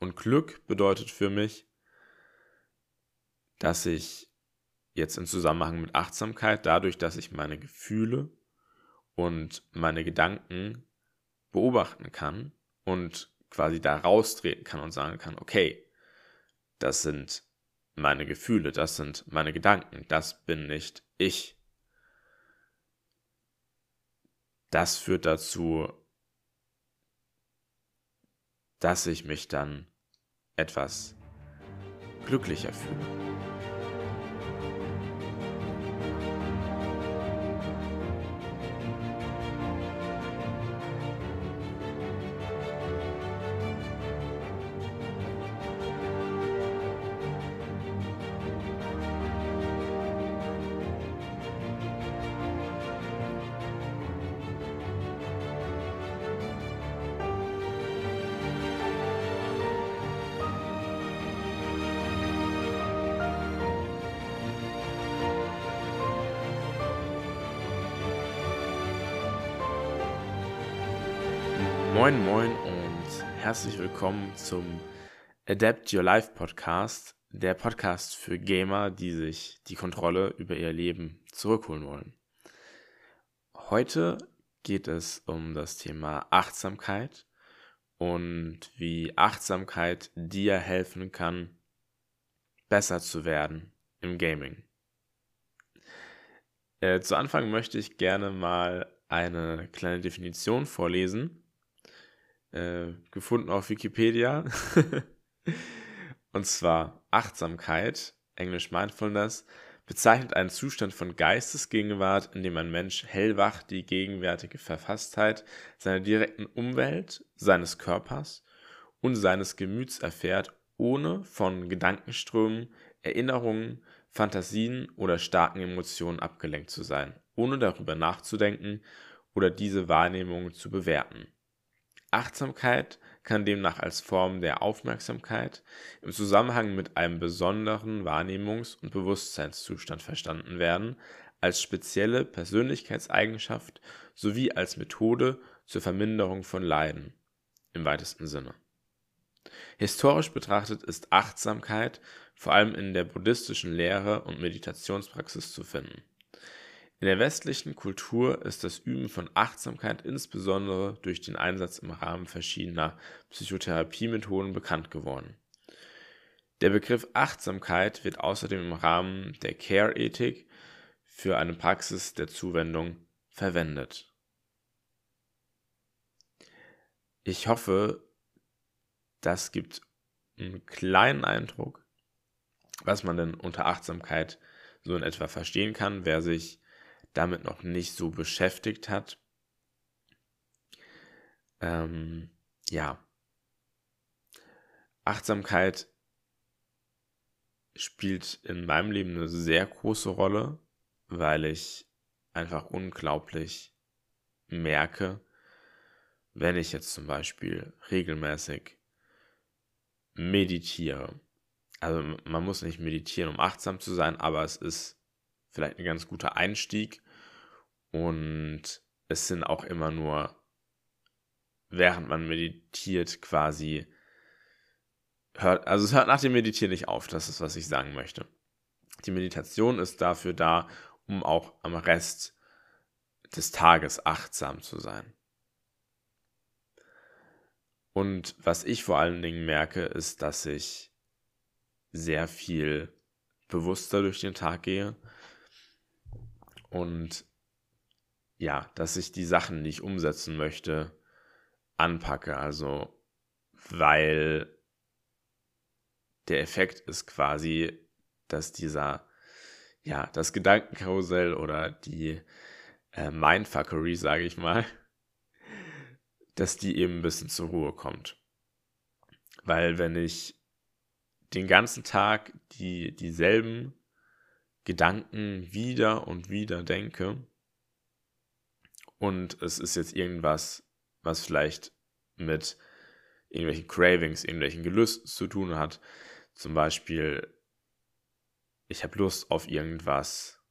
Und Glück bedeutet für mich, dass ich jetzt im Zusammenhang mit Achtsamkeit, dadurch, dass ich meine Gefühle und meine Gedanken beobachten kann und quasi da raustreten kann und sagen kann, okay, das sind meine Gefühle, das sind meine Gedanken, das bin nicht ich. Das führt dazu, dass ich mich dann etwas glücklicher fühle. Moin, moin und herzlich willkommen zum Adapt Your Life Podcast, der Podcast für Gamer, die sich die Kontrolle über ihr Leben zurückholen wollen. Heute geht es um das Thema Achtsamkeit und wie Achtsamkeit dir helfen kann, besser zu werden im Gaming. Äh, zu Anfang möchte ich gerne mal eine kleine Definition vorlesen äh, gefunden auf Wikipedia. Und zwar Achtsamkeit, englisch Mindfulness, bezeichnet einen Zustand von Geistesgegenwart, in dem ein Mensch hellwach die gegenwärtige Verfasstheit seiner direkten Umwelt, seines Körpers und seines Gemüts erfährt, ohne von Gedankenströmen, Erinnerungen, Fantasien oder starken Emotionen abgelenkt zu sein, ohne darüber nachzudenken oder diese Wahrnehmungen zu bewerten. Achtsamkeit kann demnach als Form der Aufmerksamkeit im Zusammenhang mit einem besonderen Wahrnehmungs- und Bewusstseinszustand verstanden werden, als spezielle Persönlichkeitseigenschaft sowie als Methode zur Verminderung von Leiden im weitesten Sinne. Historisch betrachtet ist Achtsamkeit vor allem in der buddhistischen Lehre und Meditationspraxis zu finden in der westlichen Kultur ist das Üben von Achtsamkeit insbesondere durch den Einsatz im Rahmen verschiedener Psychotherapiemethoden bekannt geworden. Der Begriff Achtsamkeit wird außerdem im Rahmen der Care-Ethik für eine Praxis der Zuwendung verwendet. Ich hoffe, das gibt einen kleinen Eindruck, was man denn unter Achtsamkeit so in etwa verstehen kann, wer sich damit noch nicht so beschäftigt hat. Ähm, ja. Achtsamkeit spielt in meinem Leben eine sehr große Rolle, weil ich einfach unglaublich merke, wenn ich jetzt zum Beispiel regelmäßig meditiere. Also man muss nicht meditieren, um achtsam zu sein, aber es ist vielleicht ein ganz guter Einstieg. Und es sind auch immer nur, während man meditiert, quasi, hört, also es hört nach dem Meditieren nicht auf, das ist, was ich sagen möchte. Die Meditation ist dafür da, um auch am Rest des Tages achtsam zu sein. Und was ich vor allen Dingen merke, ist, dass ich sehr viel bewusster durch den Tag gehe und ja, dass ich die Sachen, die ich umsetzen möchte, anpacke. Also, weil der Effekt ist quasi, dass dieser, ja, das Gedankenkarussell oder die äh, Mindfuckery, sage ich mal, dass die eben ein bisschen zur Ruhe kommt. Weil wenn ich den ganzen Tag die, dieselben Gedanken wieder und wieder denke. Und es ist jetzt irgendwas, was vielleicht mit irgendwelchen Cravings, irgendwelchen Gelüsten zu tun hat. Zum Beispiel, ich habe Lust auf irgendwas,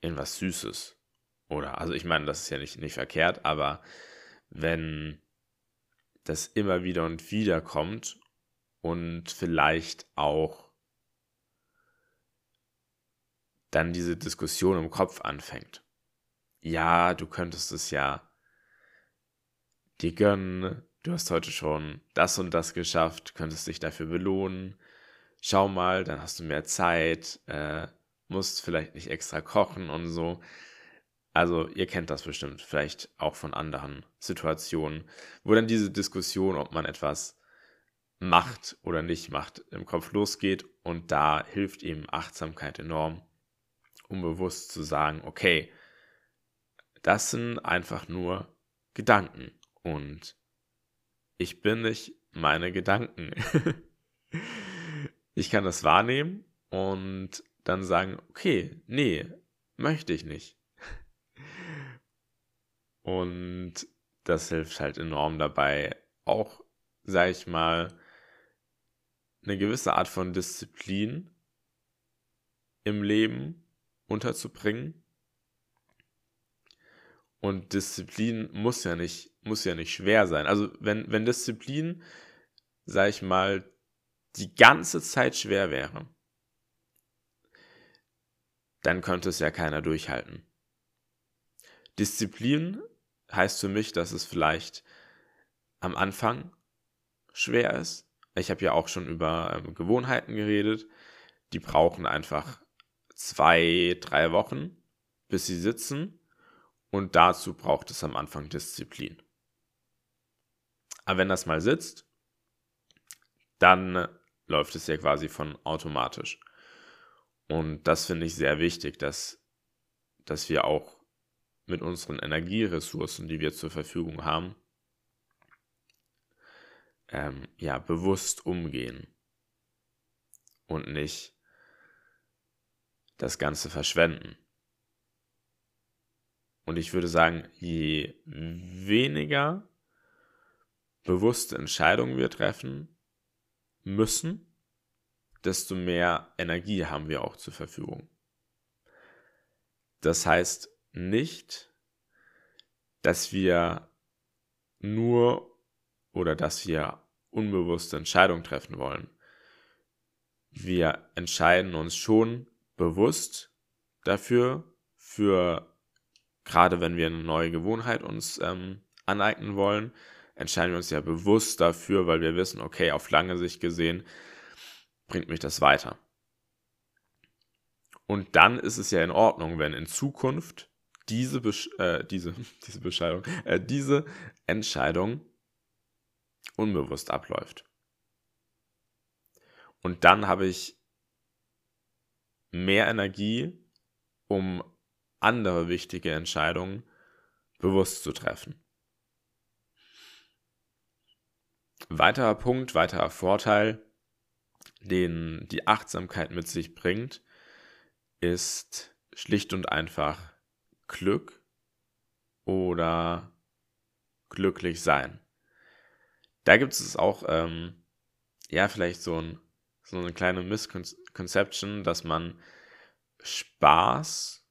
irgendwas Süßes. Oder, also ich meine, das ist ja nicht, nicht verkehrt, aber wenn das immer wieder und wieder kommt und vielleicht auch dann diese Diskussion im Kopf anfängt. Ja, du könntest es ja dir gönnen, du hast heute schon das und das geschafft, könntest dich dafür belohnen. Schau mal, dann hast du mehr Zeit, äh, musst vielleicht nicht extra kochen und so. Also ihr kennt das bestimmt, vielleicht auch von anderen Situationen, wo dann diese Diskussion, ob man etwas macht oder nicht macht, im Kopf losgeht und da hilft ihm Achtsamkeit enorm, um bewusst zu sagen, okay, das sind einfach nur Gedanken und ich bin nicht meine Gedanken. ich kann das wahrnehmen und dann sagen, okay, nee, möchte ich nicht. Und das hilft halt enorm dabei, auch, sag ich mal, eine gewisse Art von Disziplin im Leben unterzubringen. Und Disziplin muss ja nicht, muss ja nicht schwer sein. Also wenn, wenn Disziplin, sag ich mal, die ganze Zeit schwer wäre, dann könnte es ja keiner durchhalten. Disziplin heißt für mich, dass es vielleicht am Anfang schwer ist. Ich habe ja auch schon über ähm, Gewohnheiten geredet. Die brauchen einfach zwei, drei Wochen, bis sie sitzen. Und dazu braucht es am Anfang Disziplin. Aber wenn das mal sitzt, dann läuft es ja quasi von automatisch. Und das finde ich sehr wichtig, dass, dass wir auch mit unseren Energieressourcen, die wir zur Verfügung haben, ähm, ja, bewusst umgehen und nicht das Ganze verschwenden. Und ich würde sagen, je weniger bewusste Entscheidungen wir treffen müssen, desto mehr Energie haben wir auch zur Verfügung. Das heißt nicht, dass wir nur oder dass wir unbewusste Entscheidungen treffen wollen. Wir entscheiden uns schon bewusst dafür, für gerade wenn wir eine neue Gewohnheit uns ähm, aneignen wollen, entscheiden wir uns ja bewusst dafür, weil wir wissen, okay, auf lange Sicht gesehen bringt mich das weiter. Und dann ist es ja in Ordnung, wenn in Zukunft diese, Besch äh, diese, diese Bescheidung, äh, diese Entscheidung unbewusst abläuft. Und dann habe ich mehr Energie, um andere wichtige Entscheidungen bewusst zu treffen. Weiterer Punkt, weiterer Vorteil, den die Achtsamkeit mit sich bringt, ist schlicht und einfach Glück oder glücklich sein. Da gibt es auch, ähm, ja, vielleicht so, ein, so eine kleine Misconception, dass man Spaß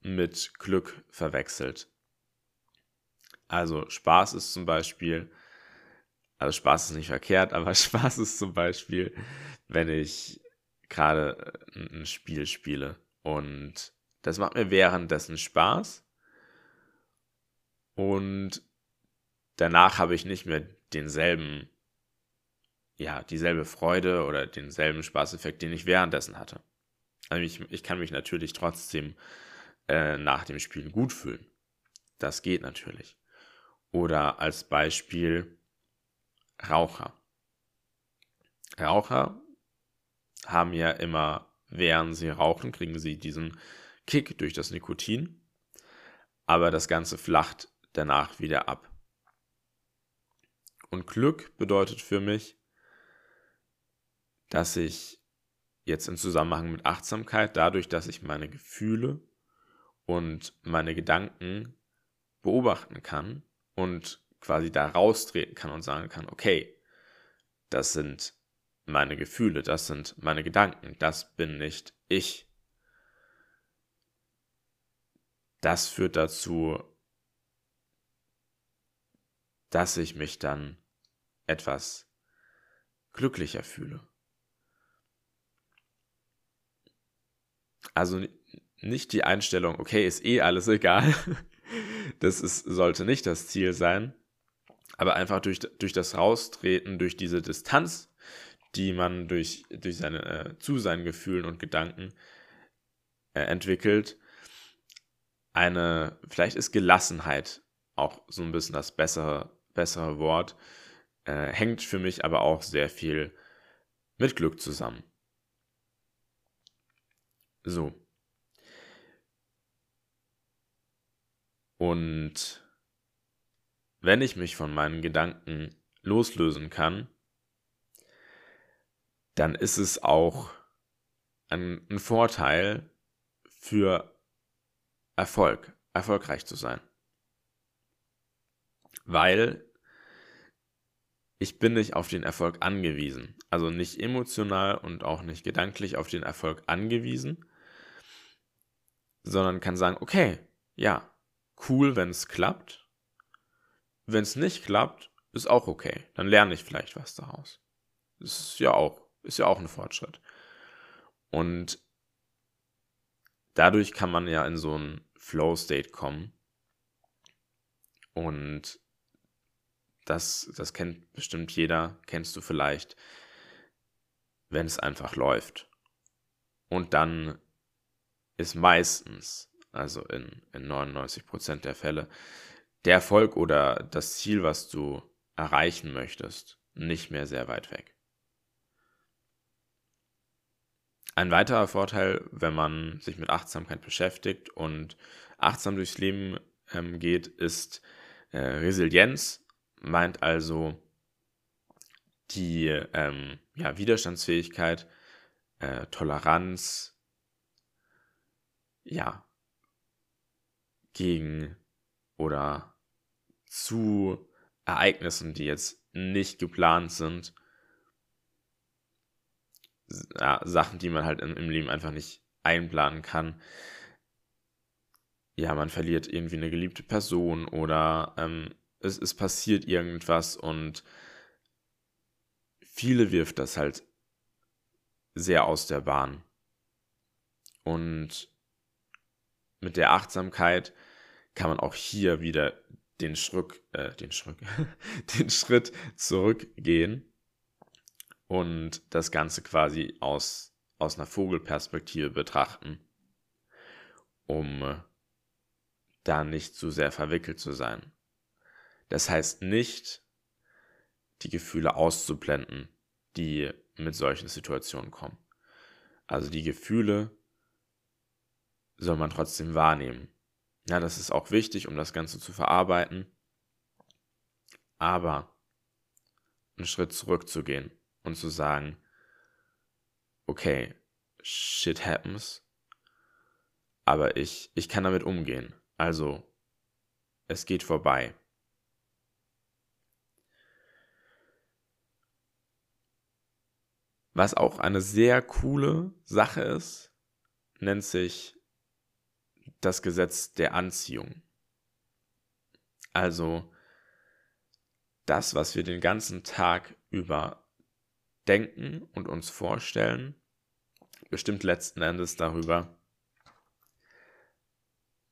mit Glück verwechselt. Also Spaß ist zum Beispiel, also Spaß ist nicht verkehrt, aber Spaß ist zum Beispiel, wenn ich gerade äh, ein Spiel spiele und das macht mir währenddessen Spaß und danach habe ich nicht mehr denselben, ja, dieselbe Freude oder denselben Spaßeffekt, den ich währenddessen hatte. Also ich, ich kann mich natürlich trotzdem äh, nach dem Spielen gut fühlen. Das geht natürlich. Oder als Beispiel Raucher. Raucher haben ja immer, während sie rauchen, kriegen sie diesen Kick durch das Nikotin, aber das Ganze flacht danach wieder ab. Und Glück bedeutet für mich, dass ich jetzt im Zusammenhang mit Achtsamkeit, dadurch, dass ich meine Gefühle und meine Gedanken beobachten kann und quasi da raustreten kann und sagen kann, okay, das sind meine Gefühle, das sind meine Gedanken, das bin nicht ich. Das führt dazu, dass ich mich dann etwas glücklicher fühle. Also nicht die Einstellung, okay, ist eh alles egal. Das ist, sollte nicht das Ziel sein. Aber einfach durch, durch das Raustreten, durch diese Distanz, die man durch, durch seine, äh, zu seinen Gefühlen und Gedanken äh, entwickelt, eine, vielleicht ist Gelassenheit auch so ein bisschen das bessere, bessere Wort, äh, hängt für mich aber auch sehr viel mit Glück zusammen. So. Und wenn ich mich von meinen Gedanken loslösen kann, dann ist es auch ein, ein Vorteil für Erfolg, erfolgreich zu sein. Weil ich bin nicht auf den Erfolg angewiesen. Also nicht emotional und auch nicht gedanklich auf den Erfolg angewiesen, sondern kann sagen, okay, ja, cool, wenn es klappt. Wenn es nicht klappt, ist auch okay. Dann lerne ich vielleicht was daraus. Das ist ja auch, ist ja auch ein Fortschritt. Und dadurch kann man ja in so einen Flow-State kommen. Und das, das kennt bestimmt jeder, kennst du vielleicht, wenn es einfach läuft. Und dann ist meistens also in, in 99% der Fälle, der Erfolg oder das Ziel, was du erreichen möchtest, nicht mehr sehr weit weg. Ein weiterer Vorteil, wenn man sich mit Achtsamkeit beschäftigt und achtsam durchs Leben ähm, geht, ist äh, Resilienz, meint also die ähm, ja, Widerstandsfähigkeit, äh, Toleranz, ja, gegen oder zu Ereignissen, die jetzt nicht geplant sind. Ja, Sachen, die man halt im, im Leben einfach nicht einplanen kann. Ja, man verliert irgendwie eine geliebte Person oder ähm, es, es passiert irgendwas und viele wirft das halt sehr aus der Bahn. Und mit der Achtsamkeit kann man auch hier wieder den Schritt, äh, den Schritt, den Schritt zurückgehen und das Ganze quasi aus, aus einer Vogelperspektive betrachten, um äh, da nicht zu sehr verwickelt zu sein. Das heißt nicht, die Gefühle auszublenden, die mit solchen Situationen kommen. Also die Gefühle soll man trotzdem wahrnehmen. Ja, das ist auch wichtig, um das Ganze zu verarbeiten. Aber einen Schritt zurückzugehen und zu sagen, okay, shit happens, aber ich, ich kann damit umgehen. Also, es geht vorbei. Was auch eine sehr coole Sache ist, nennt sich das Gesetz der Anziehung. Also das, was wir den ganzen Tag über denken und uns vorstellen, bestimmt letzten Endes darüber,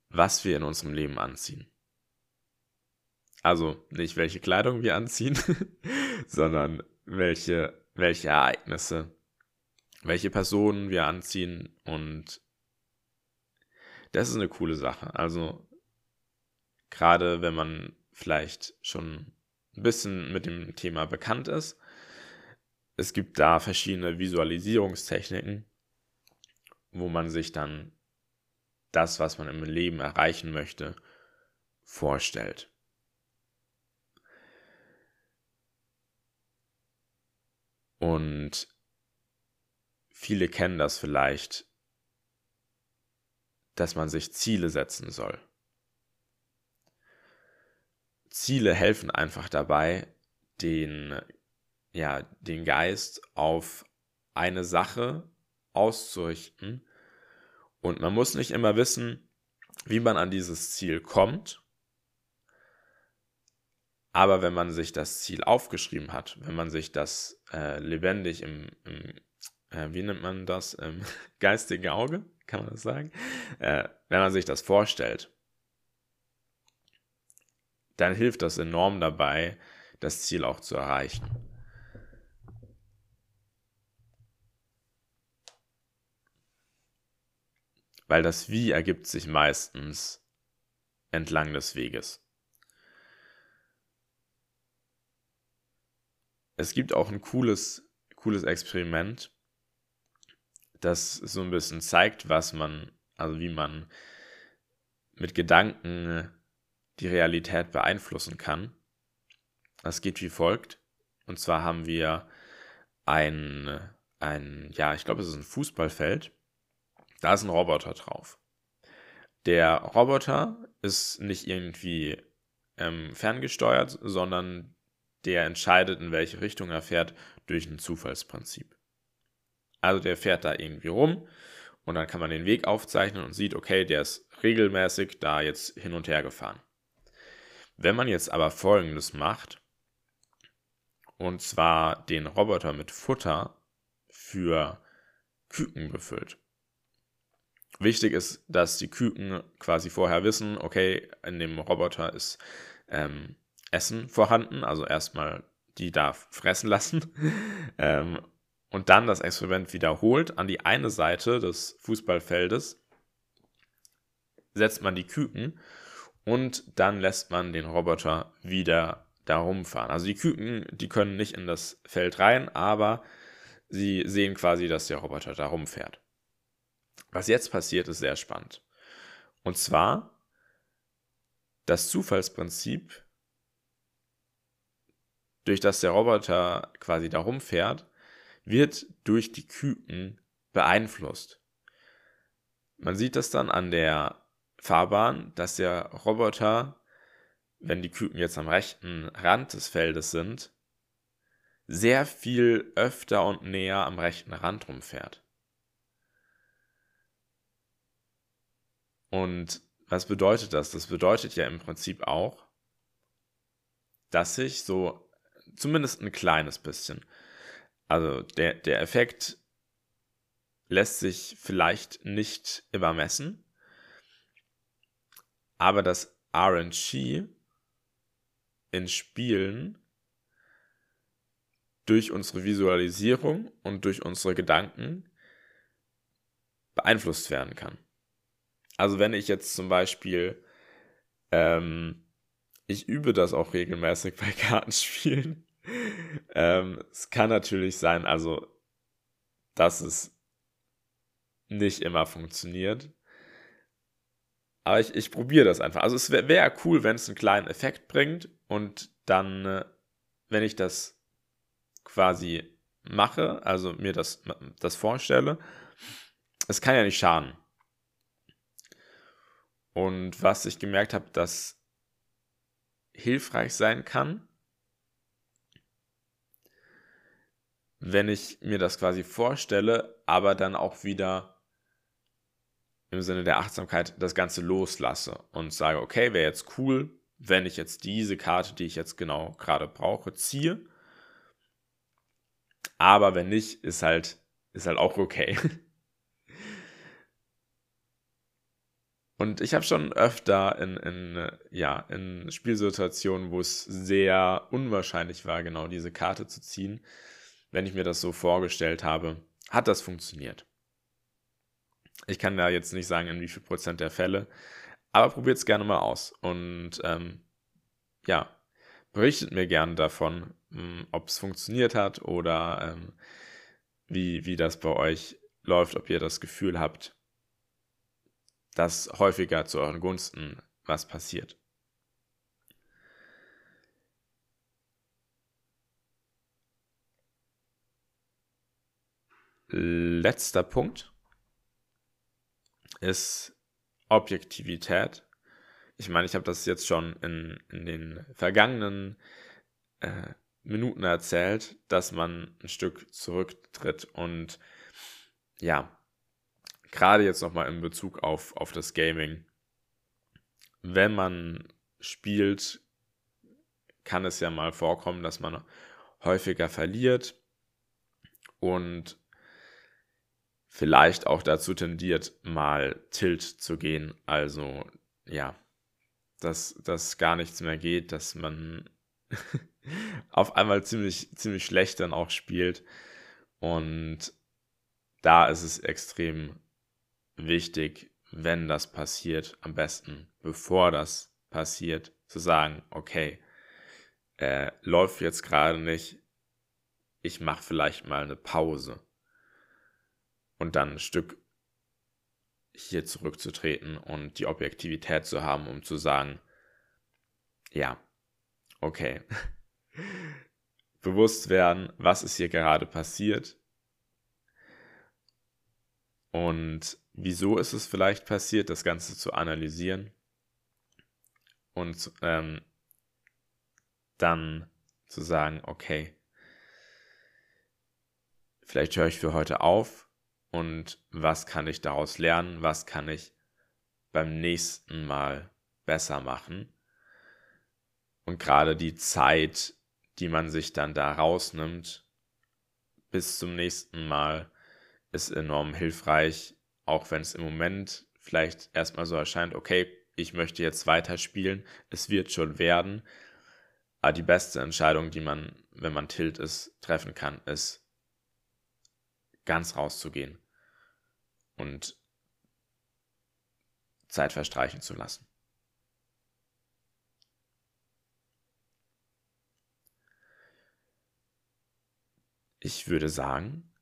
was wir in unserem Leben anziehen. Also nicht welche Kleidung wir anziehen, sondern welche, welche Ereignisse, welche Personen wir anziehen und das ist eine coole Sache. Also gerade wenn man vielleicht schon ein bisschen mit dem Thema bekannt ist, es gibt da verschiedene Visualisierungstechniken, wo man sich dann das, was man im Leben erreichen möchte, vorstellt. Und viele kennen das vielleicht, dass man sich Ziele setzen soll. Ziele helfen einfach dabei, den, ja, den Geist auf eine Sache auszurichten. Und man muss nicht immer wissen, wie man an dieses Ziel kommt. Aber wenn man sich das Ziel aufgeschrieben hat, wenn man sich das äh, lebendig im, im äh, wie nennt man das, im geistigen Auge, kann man das sagen, äh, wenn man sich das vorstellt, dann hilft das enorm dabei, das Ziel auch zu erreichen. Weil das Wie ergibt sich meistens entlang des Weges. Es gibt auch ein cooles, cooles Experiment, das so ein bisschen zeigt, was man, also wie man mit Gedanken die Realität beeinflussen kann. Das geht wie folgt. Und zwar haben wir ein, ein ja, ich glaube, es ist ein Fußballfeld. Da ist ein Roboter drauf. Der Roboter ist nicht irgendwie ähm, ferngesteuert, sondern der entscheidet, in welche Richtung er fährt, durch ein Zufallsprinzip. Also der fährt da irgendwie rum und dann kann man den Weg aufzeichnen und sieht, okay, der ist regelmäßig da jetzt hin und her gefahren. Wenn man jetzt aber Folgendes macht, und zwar den Roboter mit Futter für Küken befüllt. Wichtig ist, dass die Küken quasi vorher wissen, okay, in dem Roboter ist ähm, Essen vorhanden, also erstmal die darf fressen lassen ähm, und dann das Experiment wiederholt. An die eine Seite des Fußballfeldes setzt man die Küken und dann lässt man den Roboter wieder da rumfahren. Also die Küken, die können nicht in das Feld rein, aber sie sehen quasi, dass der Roboter da rumfährt. Was jetzt passiert, ist sehr spannend. Und zwar, das Zufallsprinzip durch das der Roboter quasi da rumfährt, wird durch die Küken beeinflusst. Man sieht das dann an der Fahrbahn, dass der Roboter, wenn die Küken jetzt am rechten Rand des Feldes sind, sehr viel öfter und näher am rechten Rand rumfährt. Und was bedeutet das? Das bedeutet ja im Prinzip auch, dass sich so Zumindest ein kleines bisschen. Also der, der Effekt lässt sich vielleicht nicht immer messen, aber das RNG in Spielen durch unsere Visualisierung und durch unsere Gedanken beeinflusst werden kann. Also wenn ich jetzt zum Beispiel ähm, ich übe das auch regelmäßig bei Kartenspielen. Ähm, es kann natürlich sein, also, dass es nicht immer funktioniert. Aber ich, ich probiere das einfach. Also es wäre wär cool, wenn es einen kleinen Effekt bringt und dann, äh, wenn ich das quasi mache, also mir das, das vorstelle, es kann ja nicht schaden. Und was ich gemerkt habe, dass hilfreich sein kann, wenn ich mir das quasi vorstelle, aber dann auch wieder im Sinne der Achtsamkeit das Ganze loslasse und sage, okay, wäre jetzt cool, wenn ich jetzt diese Karte, die ich jetzt genau gerade brauche, ziehe. Aber wenn nicht, ist halt, ist halt auch okay. Und ich habe schon öfter in, in, ja, in Spielsituationen, wo es sehr unwahrscheinlich war, genau diese Karte zu ziehen, wenn ich mir das so vorgestellt habe, hat das funktioniert. Ich kann da jetzt nicht sagen, in wie viel Prozent der Fälle, aber probiert es gerne mal aus. Und ähm, ja, berichtet mir gerne davon, hm, ob es funktioniert hat oder ähm, wie, wie das bei euch läuft, ob ihr das Gefühl habt, dass häufiger zu euren Gunsten was passiert. Letzter Punkt ist Objektivität. Ich meine, ich habe das jetzt schon in, in den vergangenen äh, Minuten erzählt, dass man ein Stück zurücktritt und ja, gerade jetzt nochmal in Bezug auf, auf das Gaming, wenn man spielt, kann es ja mal vorkommen, dass man häufiger verliert und vielleicht auch dazu tendiert, mal Tilt zu gehen. Also ja, dass, dass gar nichts mehr geht, dass man auf einmal ziemlich, ziemlich schlecht dann auch spielt. Und da ist es extrem wichtig, wenn das passiert, am besten bevor das passiert, zu sagen, okay, äh, läuft jetzt gerade nicht, ich mache vielleicht mal eine Pause und dann ein Stück hier zurückzutreten und die Objektivität zu haben, um zu sagen, ja, okay, bewusst werden, was ist hier gerade passiert und wieso ist es vielleicht passiert, das Ganze zu analysieren und ähm, dann zu sagen, okay, vielleicht höre ich für heute auf und was kann ich daraus lernen, was kann ich beim nächsten Mal besser machen. Und gerade die Zeit, die man sich dann da rausnimmt, bis zum nächsten Mal, ist enorm hilfreich, auch wenn es im Moment vielleicht erstmal so erscheint, okay, ich möchte jetzt weiterspielen, es wird schon werden. Aber die beste Entscheidung, die man, wenn man tilt ist, treffen kann, ist ganz rauszugehen und Zeit verstreichen zu lassen. Ich würde sagen,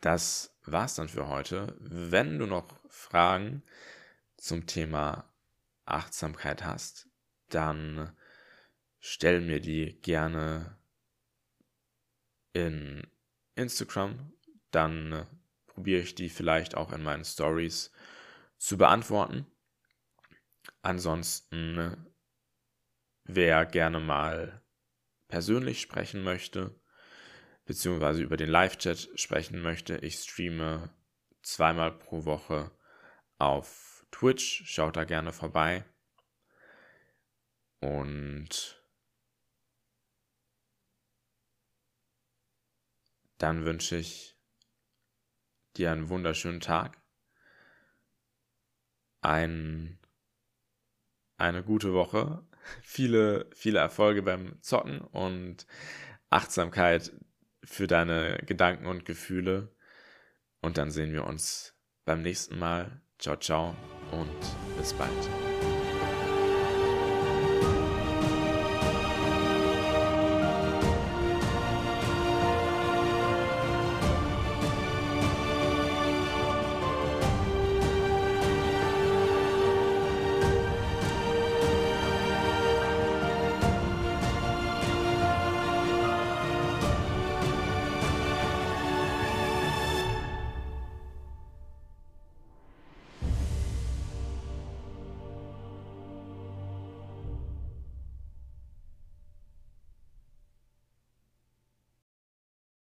das war's dann für heute. Wenn du noch Fragen zum Thema Achtsamkeit hast, dann stell mir die gerne in Instagram dann äh, probiere ich die vielleicht auch in meinen Stories zu beantworten. Ansonsten, äh, wer gerne mal persönlich sprechen möchte, beziehungsweise über den Live-Chat sprechen möchte, ich streame zweimal pro Woche auf Twitch. Schaut da gerne vorbei. Und dann wünsche ich dir einen wunderschönen Tag, ein, eine gute Woche, viele, viele Erfolge beim Zocken und Achtsamkeit für deine Gedanken und Gefühle. Und dann sehen wir uns beim nächsten Mal. Ciao, ciao und bis bald.